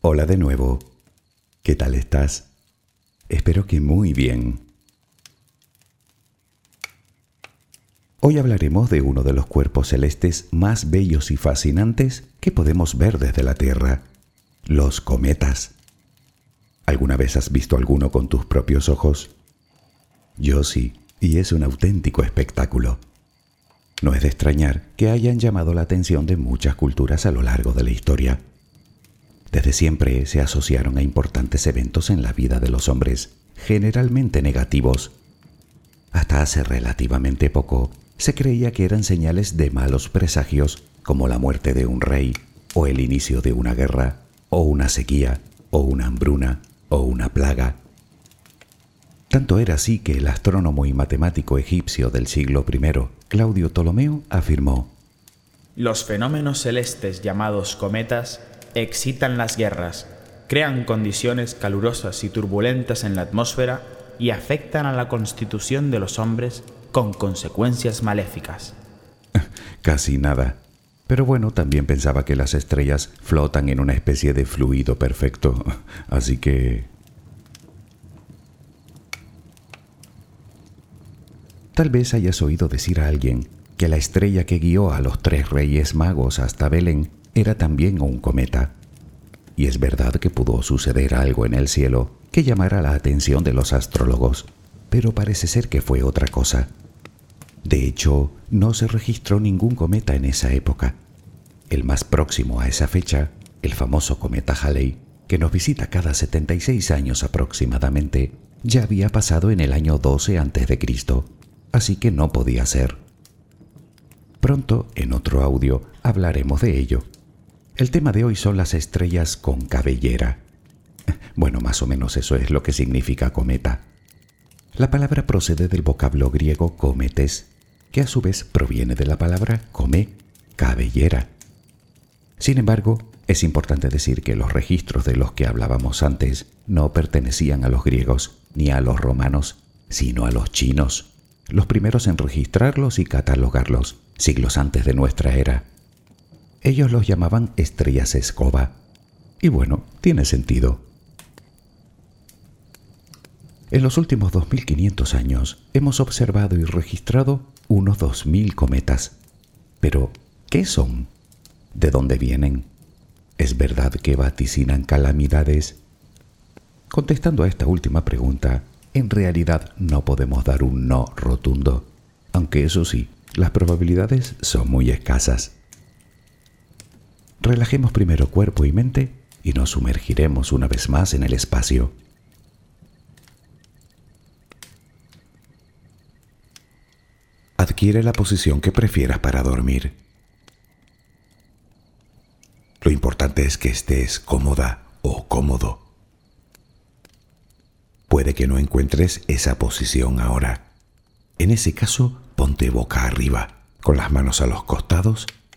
Hola de nuevo. ¿Qué tal estás? Espero que muy bien. Hoy hablaremos de uno de los cuerpos celestes más bellos y fascinantes que podemos ver desde la Tierra, los cometas. ¿Alguna vez has visto alguno con tus propios ojos? Yo sí, y es un auténtico espectáculo. No es de extrañar que hayan llamado la atención de muchas culturas a lo largo de la historia. Desde siempre se asociaron a importantes eventos en la vida de los hombres, generalmente negativos. Hasta hace relativamente poco se creía que eran señales de malos presagios como la muerte de un rey, o el inicio de una guerra, o una sequía, o una hambruna, o una plaga. Tanto era así que el astrónomo y matemático egipcio del siglo I, Claudio Ptolomeo, afirmó, Los fenómenos celestes llamados cometas excitan las guerras, crean condiciones calurosas y turbulentas en la atmósfera y afectan a la constitución de los hombres con consecuencias maléficas. Casi nada. Pero bueno, también pensaba que las estrellas flotan en una especie de fluido perfecto. Así que... Tal vez hayas oído decir a alguien que la estrella que guió a los tres reyes magos hasta Belén era también un cometa. Y es verdad que pudo suceder algo en el cielo que llamara la atención de los astrólogos, pero parece ser que fue otra cosa. De hecho, no se registró ningún cometa en esa época. El más próximo a esa fecha, el famoso cometa Halley, que nos visita cada 76 años aproximadamente, ya había pasado en el año 12 a.C., así que no podía ser. Pronto, en otro audio, hablaremos de ello. El tema de hoy son las estrellas con cabellera. Bueno, más o menos eso es lo que significa cometa. La palabra procede del vocablo griego cometes, que a su vez proviene de la palabra come, cabellera. Sin embargo, es importante decir que los registros de los que hablábamos antes no pertenecían a los griegos ni a los romanos, sino a los chinos, los primeros en registrarlos y catalogarlos, siglos antes de nuestra era. Ellos los llamaban estrellas escoba. Y bueno, tiene sentido. En los últimos 2500 años hemos observado y registrado unos 2000 cometas. Pero, ¿qué son? ¿De dónde vienen? ¿Es verdad que vaticinan calamidades? Contestando a esta última pregunta, en realidad no podemos dar un no rotundo, aunque eso sí, las probabilidades son muy escasas. Relajemos primero cuerpo y mente y nos sumergiremos una vez más en el espacio. Adquiere la posición que prefieras para dormir. Lo importante es que estés cómoda o cómodo. Puede que no encuentres esa posición ahora. En ese caso, ponte boca arriba, con las manos a los costados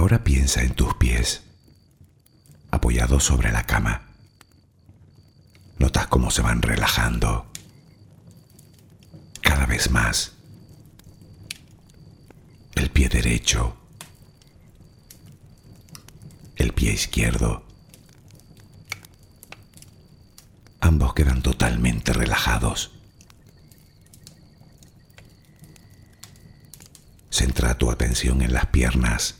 Ahora piensa en tus pies, apoyados sobre la cama. Notas cómo se van relajando cada vez más. El pie derecho, el pie izquierdo. Ambos quedan totalmente relajados. Centra tu atención en las piernas,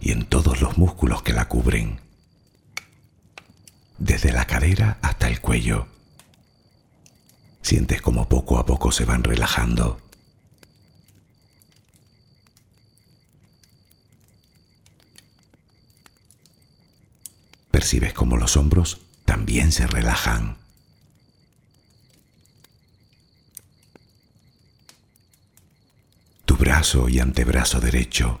y en todos los músculos que la cubren, desde la cadera hasta el cuello. Sientes como poco a poco se van relajando. Percibes como los hombros también se relajan. Tu brazo y antebrazo derecho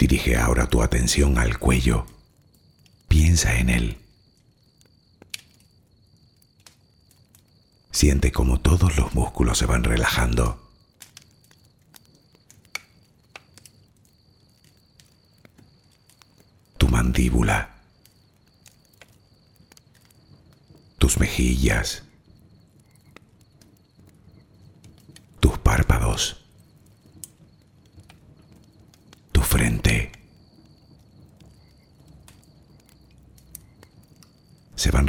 Dirige ahora tu atención al cuello. Piensa en él. Siente como todos los músculos se van relajando. Tu mandíbula. Tus mejillas. Tus párpados. frente. Se van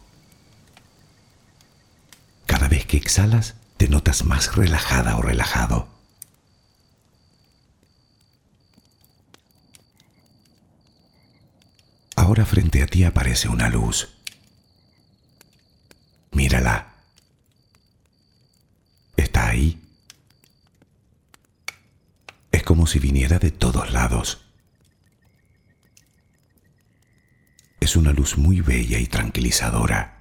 Que exhalas, te notas más relajada o relajado. Ahora frente a ti aparece una luz. Mírala. Está ahí. Es como si viniera de todos lados. Es una luz muy bella y tranquilizadora.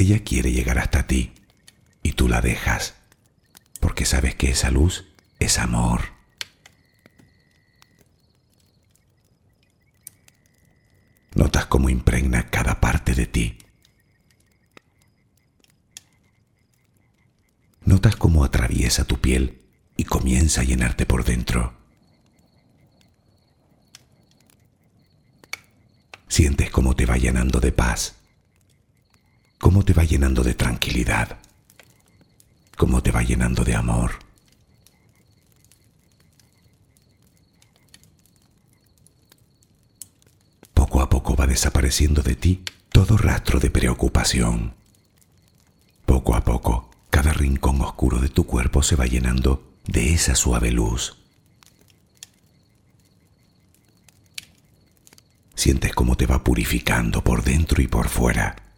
Ella quiere llegar hasta ti y tú la dejas porque sabes que esa luz es amor. Notas cómo impregna cada parte de ti. Notas cómo atraviesa tu piel y comienza a llenarte por dentro. Sientes cómo te va llenando de paz, cómo te va llenando de tranquilidad, cómo te va llenando de amor. Poco a poco va desapareciendo de ti todo rastro de preocupación. Poco a poco, cada rincón oscuro de tu cuerpo se va llenando de esa suave luz. Sientes cómo te va purificando por dentro y por fuera.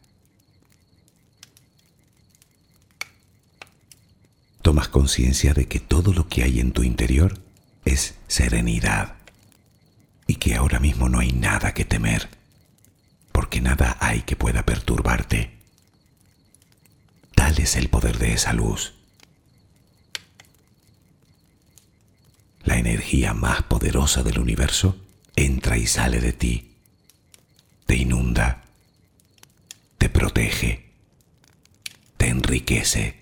Tomas conciencia de que todo lo que hay en tu interior es serenidad y que ahora mismo no hay nada que temer, porque nada hay que pueda perturbarte. Tal es el poder de esa luz. La energía más poderosa del universo entra y sale de ti, te inunda, te protege, te enriquece,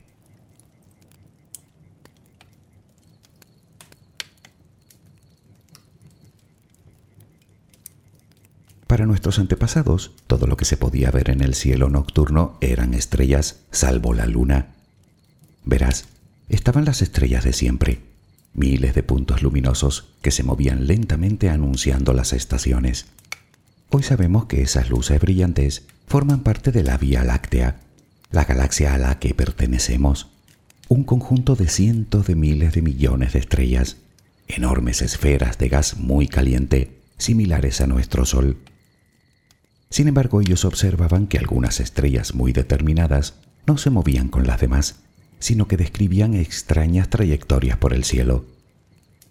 Para nuestros antepasados, todo lo que se podía ver en el cielo nocturno eran estrellas, salvo la luna. Verás, estaban las estrellas de siempre, miles de puntos luminosos que se movían lentamente anunciando las estaciones. Hoy sabemos que esas luces brillantes forman parte de la Vía Láctea, la galaxia a la que pertenecemos, un conjunto de cientos de miles de millones de estrellas, enormes esferas de gas muy caliente, similares a nuestro Sol. Sin embargo, ellos observaban que algunas estrellas muy determinadas no se movían con las demás, sino que describían extrañas trayectorias por el cielo.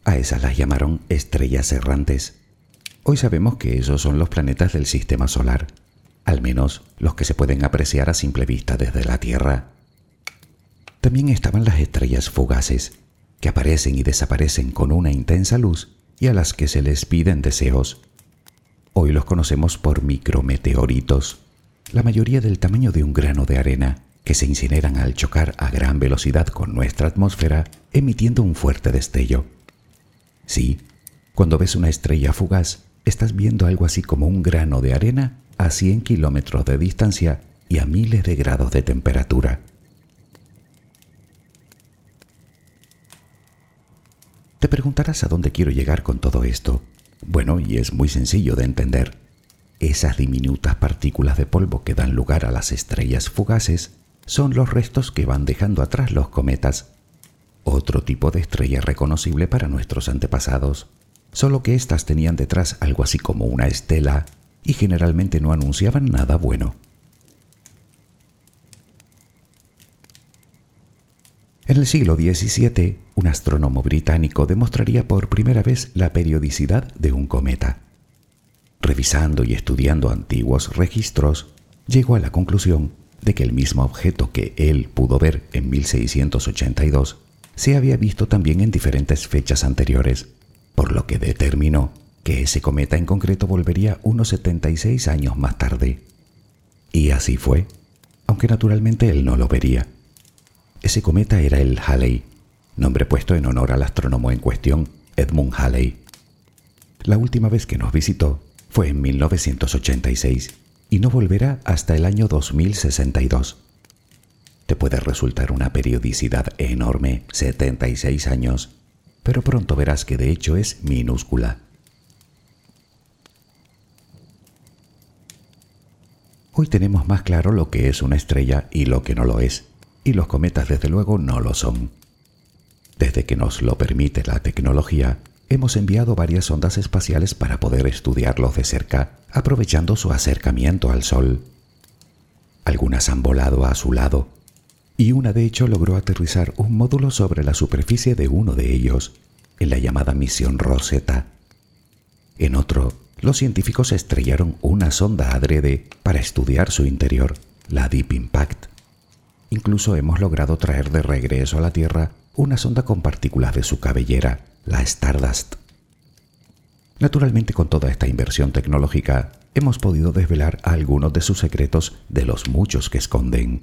A esas las llamaron estrellas errantes. Hoy sabemos que esos son los planetas del sistema solar, al menos los que se pueden apreciar a simple vista desde la Tierra. También estaban las estrellas fugaces, que aparecen y desaparecen con una intensa luz y a las que se les piden deseos. Hoy los conocemos por micrometeoritos, la mayoría del tamaño de un grano de arena, que se incineran al chocar a gran velocidad con nuestra atmósfera, emitiendo un fuerte destello. Sí, cuando ves una estrella fugaz, estás viendo algo así como un grano de arena a 100 kilómetros de distancia y a miles de grados de temperatura. Te preguntarás a dónde quiero llegar con todo esto. Bueno, y es muy sencillo de entender. Esas diminutas partículas de polvo que dan lugar a las estrellas fugaces son los restos que van dejando atrás los cometas, otro tipo de estrella reconocible para nuestros antepasados, solo que éstas tenían detrás algo así como una estela y generalmente no anunciaban nada bueno. En el siglo XVII, un astrónomo británico demostraría por primera vez la periodicidad de un cometa. Revisando y estudiando antiguos registros, llegó a la conclusión de que el mismo objeto que él pudo ver en 1682 se había visto también en diferentes fechas anteriores, por lo que determinó que ese cometa en concreto volvería unos 76 años más tarde. Y así fue. aunque naturalmente él no lo vería. Ese cometa era el Halley, nombre puesto en honor al astrónomo en cuestión, Edmund Halley. La última vez que nos visitó fue en 1986 y no volverá hasta el año 2062. Te puede resultar una periodicidad enorme, 76 años, pero pronto verás que de hecho es minúscula. Hoy tenemos más claro lo que es una estrella y lo que no lo es, y los cometas desde luego no lo son. Desde que nos lo permite la tecnología, hemos enviado varias ondas espaciales para poder estudiarlos de cerca, aprovechando su acercamiento al Sol. Algunas han volado a su lado, y una de hecho logró aterrizar un módulo sobre la superficie de uno de ellos, en la llamada misión Rosetta. En otro, los científicos estrellaron una sonda adrede para estudiar su interior, la Deep Impact. Incluso hemos logrado traer de regreso a la Tierra una sonda con partículas de su cabellera, la Stardust. Naturalmente con toda esta inversión tecnológica hemos podido desvelar algunos de sus secretos de los muchos que esconden.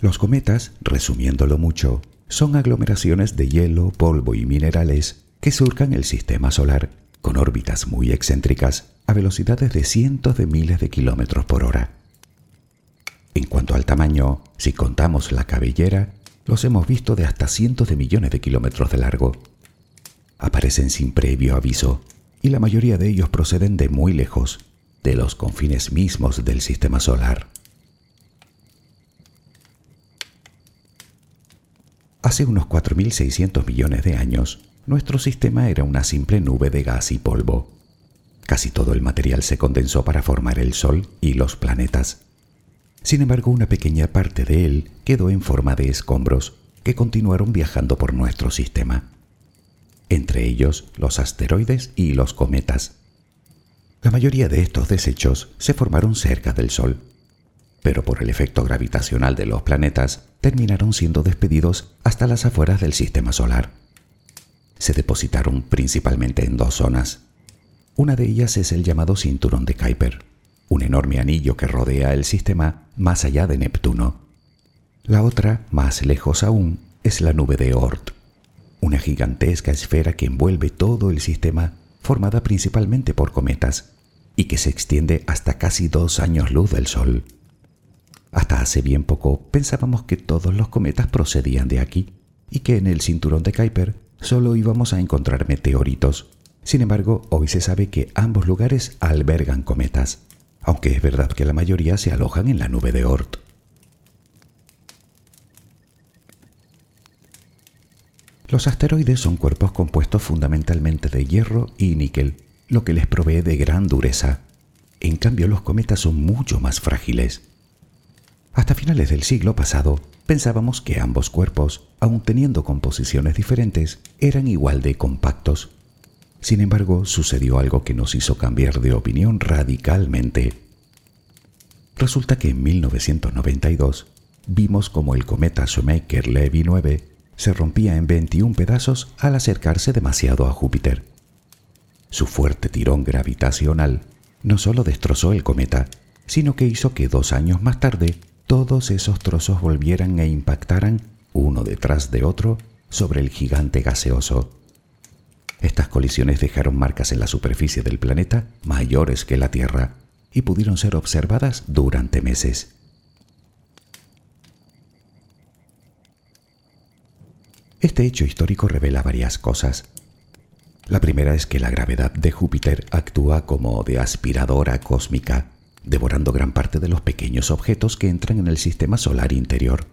Los cometas, resumiéndolo mucho, son aglomeraciones de hielo, polvo y minerales que surcan el sistema solar con órbitas muy excéntricas a velocidades de cientos de miles de kilómetros por hora. En cuanto al tamaño, si contamos la cabellera, los hemos visto de hasta cientos de millones de kilómetros de largo. Aparecen sin previo aviso y la mayoría de ellos proceden de muy lejos, de los confines mismos del sistema solar. Hace unos 4.600 millones de años, nuestro sistema era una simple nube de gas y polvo. Casi todo el material se condensó para formar el Sol y los planetas. Sin embargo, una pequeña parte de él quedó en forma de escombros que continuaron viajando por nuestro sistema, entre ellos los asteroides y los cometas. La mayoría de estos desechos se formaron cerca del Sol, pero por el efecto gravitacional de los planetas terminaron siendo despedidos hasta las afueras del sistema solar. Se depositaron principalmente en dos zonas. Una de ellas es el llamado cinturón de Kuiper, un enorme anillo que rodea el sistema más allá de Neptuno. La otra, más lejos aún, es la nube de Oort, una gigantesca esfera que envuelve todo el sistema formada principalmente por cometas y que se extiende hasta casi dos años luz del Sol. Hasta hace bien poco pensábamos que todos los cometas procedían de aquí y que en el cinturón de Kuiper solo íbamos a encontrar meteoritos. Sin embargo, hoy se sabe que ambos lugares albergan cometas aunque es verdad que la mayoría se alojan en la nube de Oort. Los asteroides son cuerpos compuestos fundamentalmente de hierro y níquel, lo que les provee de gran dureza. En cambio, los cometas son mucho más frágiles. Hasta finales del siglo pasado, pensábamos que ambos cuerpos, aun teniendo composiciones diferentes, eran igual de compactos sin embargo, sucedió algo que nos hizo cambiar de opinión radicalmente. Resulta que en 1992 vimos como el cometa Shoemaker-Levy 9 se rompía en 21 pedazos al acercarse demasiado a Júpiter. Su fuerte tirón gravitacional no solo destrozó el cometa, sino que hizo que dos años más tarde todos esos trozos volvieran e impactaran uno detrás de otro sobre el gigante gaseoso. Estas colisiones dejaron marcas en la superficie del planeta mayores que la Tierra y pudieron ser observadas durante meses. Este hecho histórico revela varias cosas. La primera es que la gravedad de Júpiter actúa como de aspiradora cósmica, devorando gran parte de los pequeños objetos que entran en el sistema solar interior.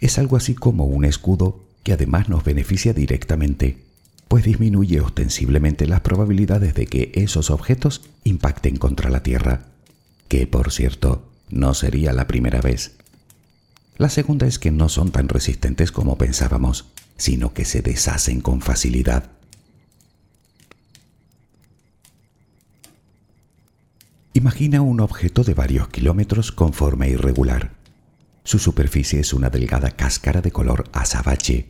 Es algo así como un escudo que además nos beneficia directamente pues disminuye ostensiblemente las probabilidades de que esos objetos impacten contra la Tierra, que por cierto no sería la primera vez. La segunda es que no son tan resistentes como pensábamos, sino que se deshacen con facilidad. Imagina un objeto de varios kilómetros con forma irregular. Su superficie es una delgada cáscara de color azabache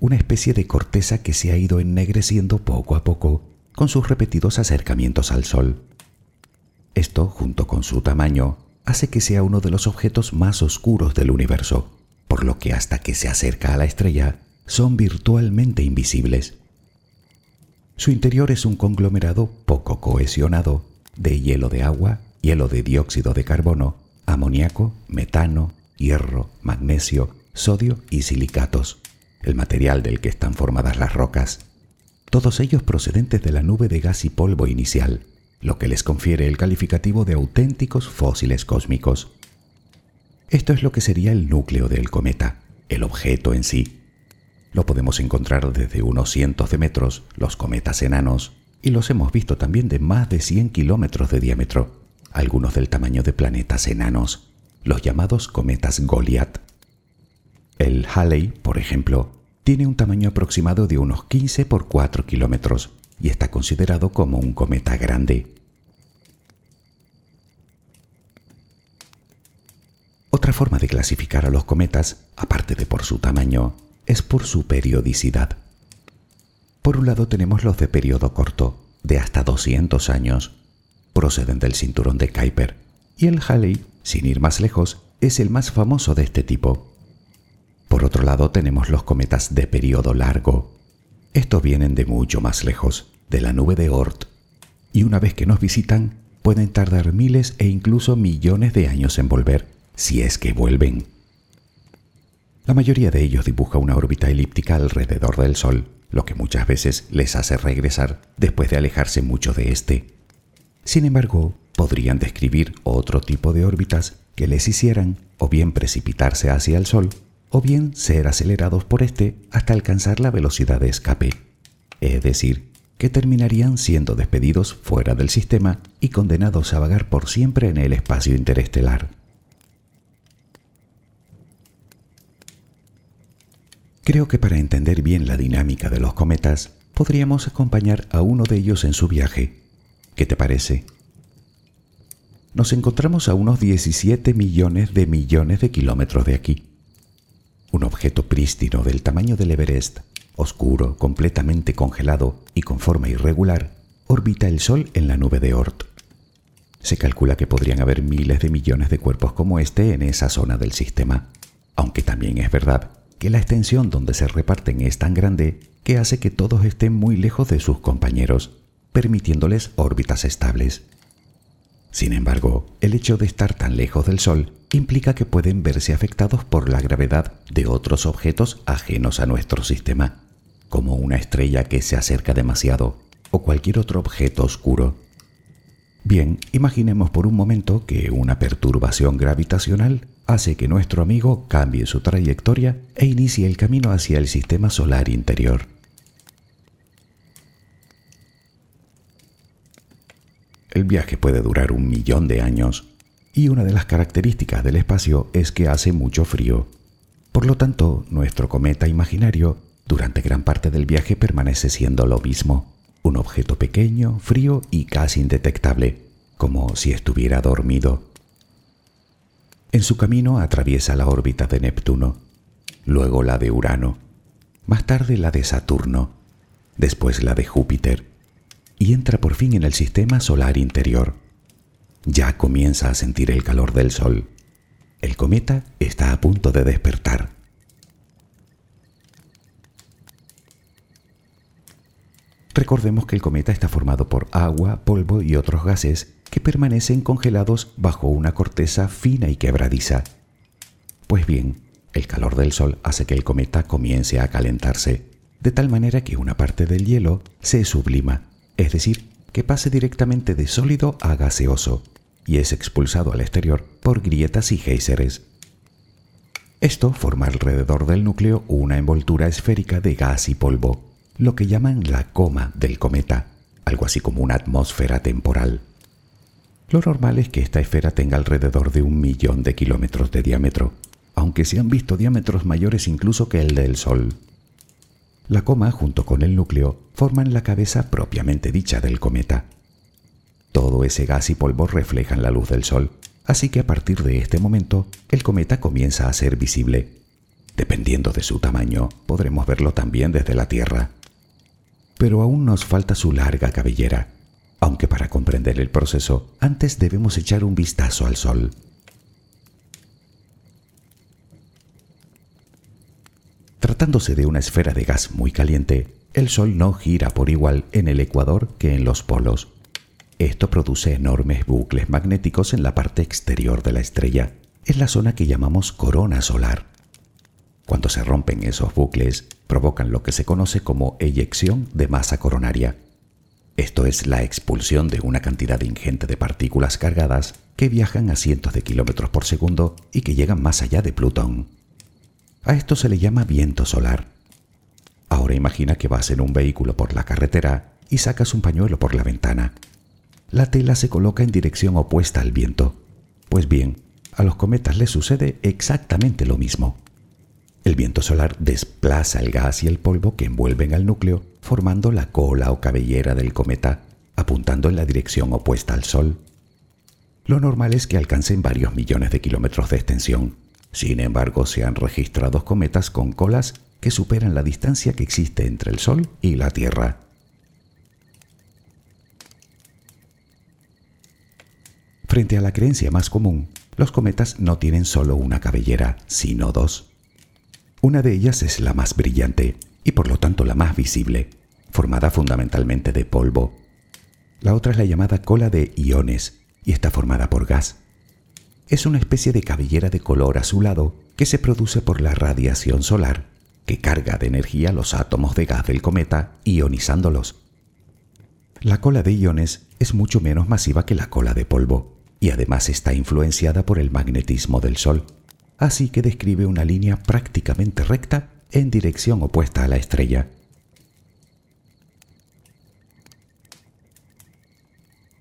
una especie de corteza que se ha ido ennegreciendo poco a poco con sus repetidos acercamientos al sol. Esto, junto con su tamaño, hace que sea uno de los objetos más oscuros del universo, por lo que hasta que se acerca a la estrella son virtualmente invisibles. Su interior es un conglomerado poco cohesionado de hielo de agua, hielo de dióxido de carbono, amoníaco, metano, hierro, magnesio, sodio y silicatos, el material del que están formadas las rocas, todos ellos procedentes de la nube de gas y polvo inicial, lo que les confiere el calificativo de auténticos fósiles cósmicos. Esto es lo que sería el núcleo del cometa, el objeto en sí. Lo podemos encontrar desde unos cientos de metros, los cometas enanos, y los hemos visto también de más de 100 kilómetros de diámetro, algunos del tamaño de planetas enanos, los llamados cometas Goliath. El Halley, por ejemplo, tiene un tamaño aproximado de unos 15 por 4 kilómetros y está considerado como un cometa grande. Otra forma de clasificar a los cometas, aparte de por su tamaño, es por su periodicidad. Por un lado tenemos los de periodo corto, de hasta 200 años, proceden del cinturón de Kuiper, y el Halley, sin ir más lejos, es el más famoso de este tipo. Por otro lado tenemos los cometas de periodo largo. Estos vienen de mucho más lejos, de la nube de Oort, y una vez que nos visitan, pueden tardar miles e incluso millones de años en volver, si es que vuelven. La mayoría de ellos dibuja una órbita elíptica alrededor del Sol, lo que muchas veces les hace regresar después de alejarse mucho de éste. Sin embargo, podrían describir otro tipo de órbitas que les hicieran o bien precipitarse hacia el Sol o bien ser acelerados por éste hasta alcanzar la velocidad de escape, es decir, que terminarían siendo despedidos fuera del sistema y condenados a vagar por siempre en el espacio interestelar. Creo que para entender bien la dinámica de los cometas, podríamos acompañar a uno de ellos en su viaje. ¿Qué te parece? Nos encontramos a unos 17 millones de millones de kilómetros de aquí un objeto prístino del tamaño del Everest, oscuro, completamente congelado y con forma irregular, orbita el Sol en la nube de Oort. Se calcula que podrían haber miles de millones de cuerpos como este en esa zona del sistema, aunque también es verdad que la extensión donde se reparten es tan grande que hace que todos estén muy lejos de sus compañeros, permitiéndoles órbitas estables. Sin embargo, el hecho de estar tan lejos del Sol implica que pueden verse afectados por la gravedad de otros objetos ajenos a nuestro sistema, como una estrella que se acerca demasiado o cualquier otro objeto oscuro. Bien, imaginemos por un momento que una perturbación gravitacional hace que nuestro amigo cambie su trayectoria e inicie el camino hacia el sistema solar interior. El viaje puede durar un millón de años y una de las características del espacio es que hace mucho frío. Por lo tanto, nuestro cometa imaginario durante gran parte del viaje permanece siendo lo mismo, un objeto pequeño, frío y casi indetectable, como si estuviera dormido. En su camino atraviesa la órbita de Neptuno, luego la de Urano, más tarde la de Saturno, después la de Júpiter y entra por fin en el sistema solar interior. Ya comienza a sentir el calor del Sol. El cometa está a punto de despertar. Recordemos que el cometa está formado por agua, polvo y otros gases que permanecen congelados bajo una corteza fina y quebradiza. Pues bien, el calor del Sol hace que el cometa comience a calentarse, de tal manera que una parte del hielo se sublima es decir, que pase directamente de sólido a gaseoso y es expulsado al exterior por grietas y géiseres. Esto forma alrededor del núcleo una envoltura esférica de gas y polvo, lo que llaman la coma del cometa, algo así como una atmósfera temporal. Lo normal es que esta esfera tenga alrededor de un millón de kilómetros de diámetro, aunque se han visto diámetros mayores incluso que el del Sol. La coma, junto con el núcleo, forman la cabeza propiamente dicha del cometa. Todo ese gas y polvo reflejan la luz del Sol, así que a partir de este momento el cometa comienza a ser visible. Dependiendo de su tamaño, podremos verlo también desde la Tierra. Pero aún nos falta su larga cabellera, aunque para comprender el proceso antes debemos echar un vistazo al Sol. Tratándose de una esfera de gas muy caliente, el Sol no gira por igual en el ecuador que en los polos. Esto produce enormes bucles magnéticos en la parte exterior de la estrella, en la zona que llamamos corona solar. Cuando se rompen esos bucles, provocan lo que se conoce como eyección de masa coronaria. Esto es la expulsión de una cantidad ingente de partículas cargadas que viajan a cientos de kilómetros por segundo y que llegan más allá de Plutón. A esto se le llama viento solar. Ahora imagina que vas en un vehículo por la carretera y sacas un pañuelo por la ventana. La tela se coloca en dirección opuesta al viento. Pues bien, a los cometas les sucede exactamente lo mismo. El viento solar desplaza el gas y el polvo que envuelven al núcleo, formando la cola o cabellera del cometa, apuntando en la dirección opuesta al Sol. Lo normal es que alcancen varios millones de kilómetros de extensión. Sin embargo, se han registrado cometas con colas que superan la distancia que existe entre el Sol y la Tierra. Frente a la creencia más común, los cometas no tienen solo una cabellera, sino dos. Una de ellas es la más brillante y por lo tanto la más visible, formada fundamentalmente de polvo. La otra es la llamada cola de iones y está formada por gas. Es una especie de cabellera de color azulado que se produce por la radiación solar, que carga de energía los átomos de gas del cometa, ionizándolos. La cola de iones es mucho menos masiva que la cola de polvo y además está influenciada por el magnetismo del Sol así que describe una línea prácticamente recta en dirección opuesta a la estrella.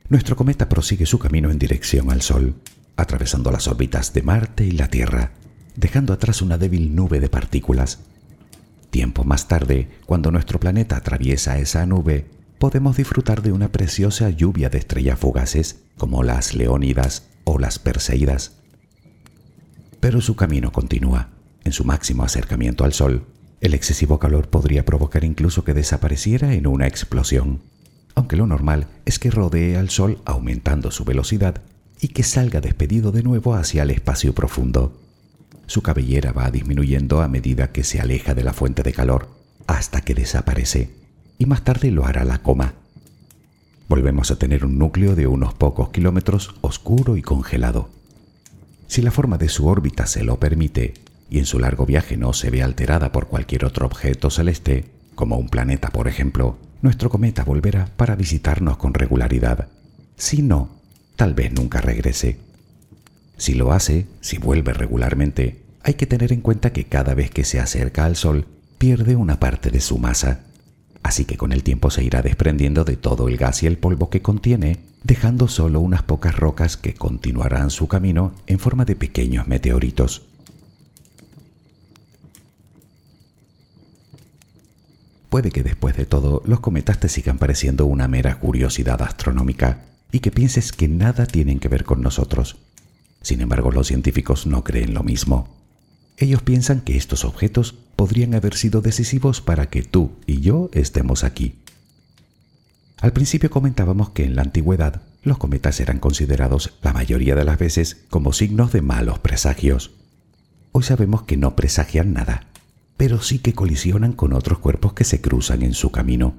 Nuestro cometa prosigue su camino en dirección al Sol, atravesando las órbitas de Marte y la Tierra, dejando atrás una débil nube de partículas. Tiempo más tarde, cuando nuestro planeta atraviesa esa nube, podemos disfrutar de una preciosa lluvia de estrellas fugaces como las Leónidas o las Perseidas pero su camino continúa. En su máximo acercamiento al Sol, el excesivo calor podría provocar incluso que desapareciera en una explosión, aunque lo normal es que rodee al Sol aumentando su velocidad y que salga despedido de nuevo hacia el espacio profundo. Su cabellera va disminuyendo a medida que se aleja de la fuente de calor, hasta que desaparece, y más tarde lo hará la coma. Volvemos a tener un núcleo de unos pocos kilómetros oscuro y congelado. Si la forma de su órbita se lo permite y en su largo viaje no se ve alterada por cualquier otro objeto celeste, como un planeta por ejemplo, nuestro cometa volverá para visitarnos con regularidad. Si no, tal vez nunca regrese. Si lo hace, si vuelve regularmente, hay que tener en cuenta que cada vez que se acerca al Sol pierde una parte de su masa así que con el tiempo se irá desprendiendo de todo el gas y el polvo que contiene, dejando solo unas pocas rocas que continuarán su camino en forma de pequeños meteoritos. Puede que después de todo los cometas te sigan pareciendo una mera curiosidad astronómica y que pienses que nada tienen que ver con nosotros. Sin embargo, los científicos no creen lo mismo. Ellos piensan que estos objetos podrían haber sido decisivos para que tú y yo estemos aquí. Al principio comentábamos que en la antigüedad los cometas eran considerados la mayoría de las veces como signos de malos presagios. Hoy sabemos que no presagian nada, pero sí que colisionan con otros cuerpos que se cruzan en su camino.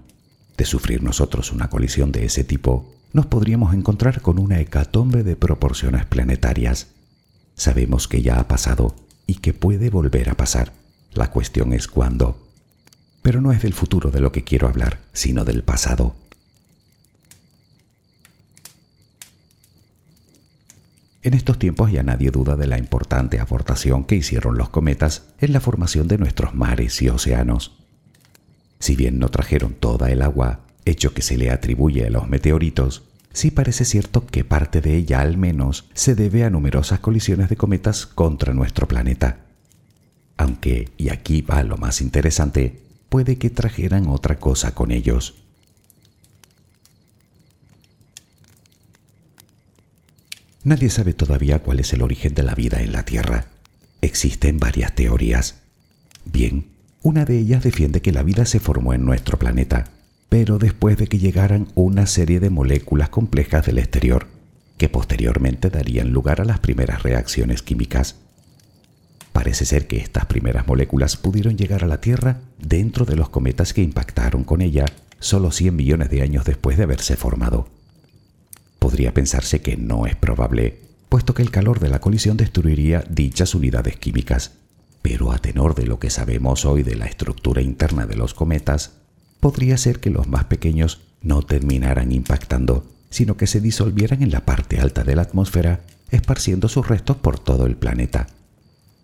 De sufrir nosotros una colisión de ese tipo, nos podríamos encontrar con una hecatombe de proporciones planetarias. Sabemos que ya ha pasado y que puede volver a pasar. La cuestión es cuándo. Pero no es del futuro de lo que quiero hablar, sino del pasado. En estos tiempos ya nadie duda de la importante aportación que hicieron los cometas en la formación de nuestros mares y océanos. Si bien no trajeron toda el agua, hecho que se le atribuye a los meteoritos, sí parece cierto que parte de ella al menos se debe a numerosas colisiones de cometas contra nuestro planeta. Aunque, y aquí va lo más interesante, puede que trajeran otra cosa con ellos. Nadie sabe todavía cuál es el origen de la vida en la Tierra. Existen varias teorías. Bien, una de ellas defiende que la vida se formó en nuestro planeta, pero después de que llegaran una serie de moléculas complejas del exterior, que posteriormente darían lugar a las primeras reacciones químicas. Parece ser que estas primeras moléculas pudieron llegar a la Tierra dentro de los cometas que impactaron con ella solo 100 millones de años después de haberse formado. Podría pensarse que no es probable, puesto que el calor de la colisión destruiría dichas unidades químicas, pero a tenor de lo que sabemos hoy de la estructura interna de los cometas, podría ser que los más pequeños no terminaran impactando, sino que se disolvieran en la parte alta de la atmósfera, esparciendo sus restos por todo el planeta.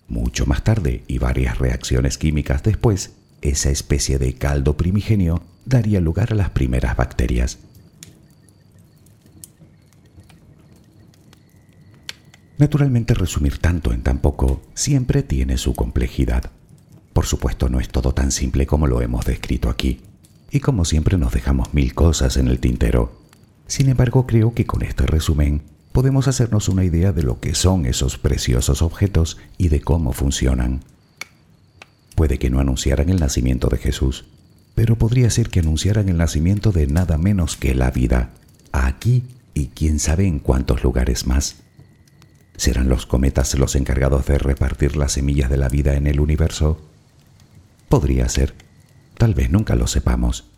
Mucho más tarde y varias reacciones químicas después, esa especie de caldo primigenio daría lugar a las primeras bacterias. Naturalmente resumir tanto en tan poco siempre tiene su complejidad. Por supuesto no es todo tan simple como lo hemos descrito aquí, y como siempre nos dejamos mil cosas en el tintero. Sin embargo creo que con este resumen podemos hacernos una idea de lo que son esos preciosos objetos y de cómo funcionan. Puede que no anunciaran el nacimiento de Jesús, pero podría ser que anunciaran el nacimiento de nada menos que la vida, aquí y quién sabe en cuántos lugares más. ¿Serán los cometas los encargados de repartir las semillas de la vida en el universo? Podría ser. Tal vez nunca lo sepamos.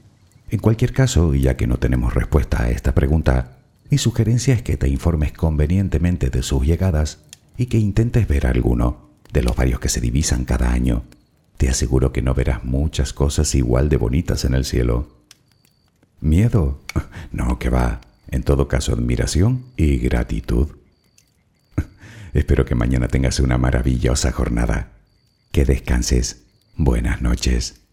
En cualquier caso, ya que no tenemos respuesta a esta pregunta, mi sugerencia es que te informes convenientemente de sus llegadas y que intentes ver alguno de los varios que se divisan cada año te aseguro que no verás muchas cosas igual de bonitas en el cielo. ¿Miedo? No, que va. En todo caso, admiración y gratitud. Espero que mañana tengas una maravillosa jornada. Que descanses. Buenas noches.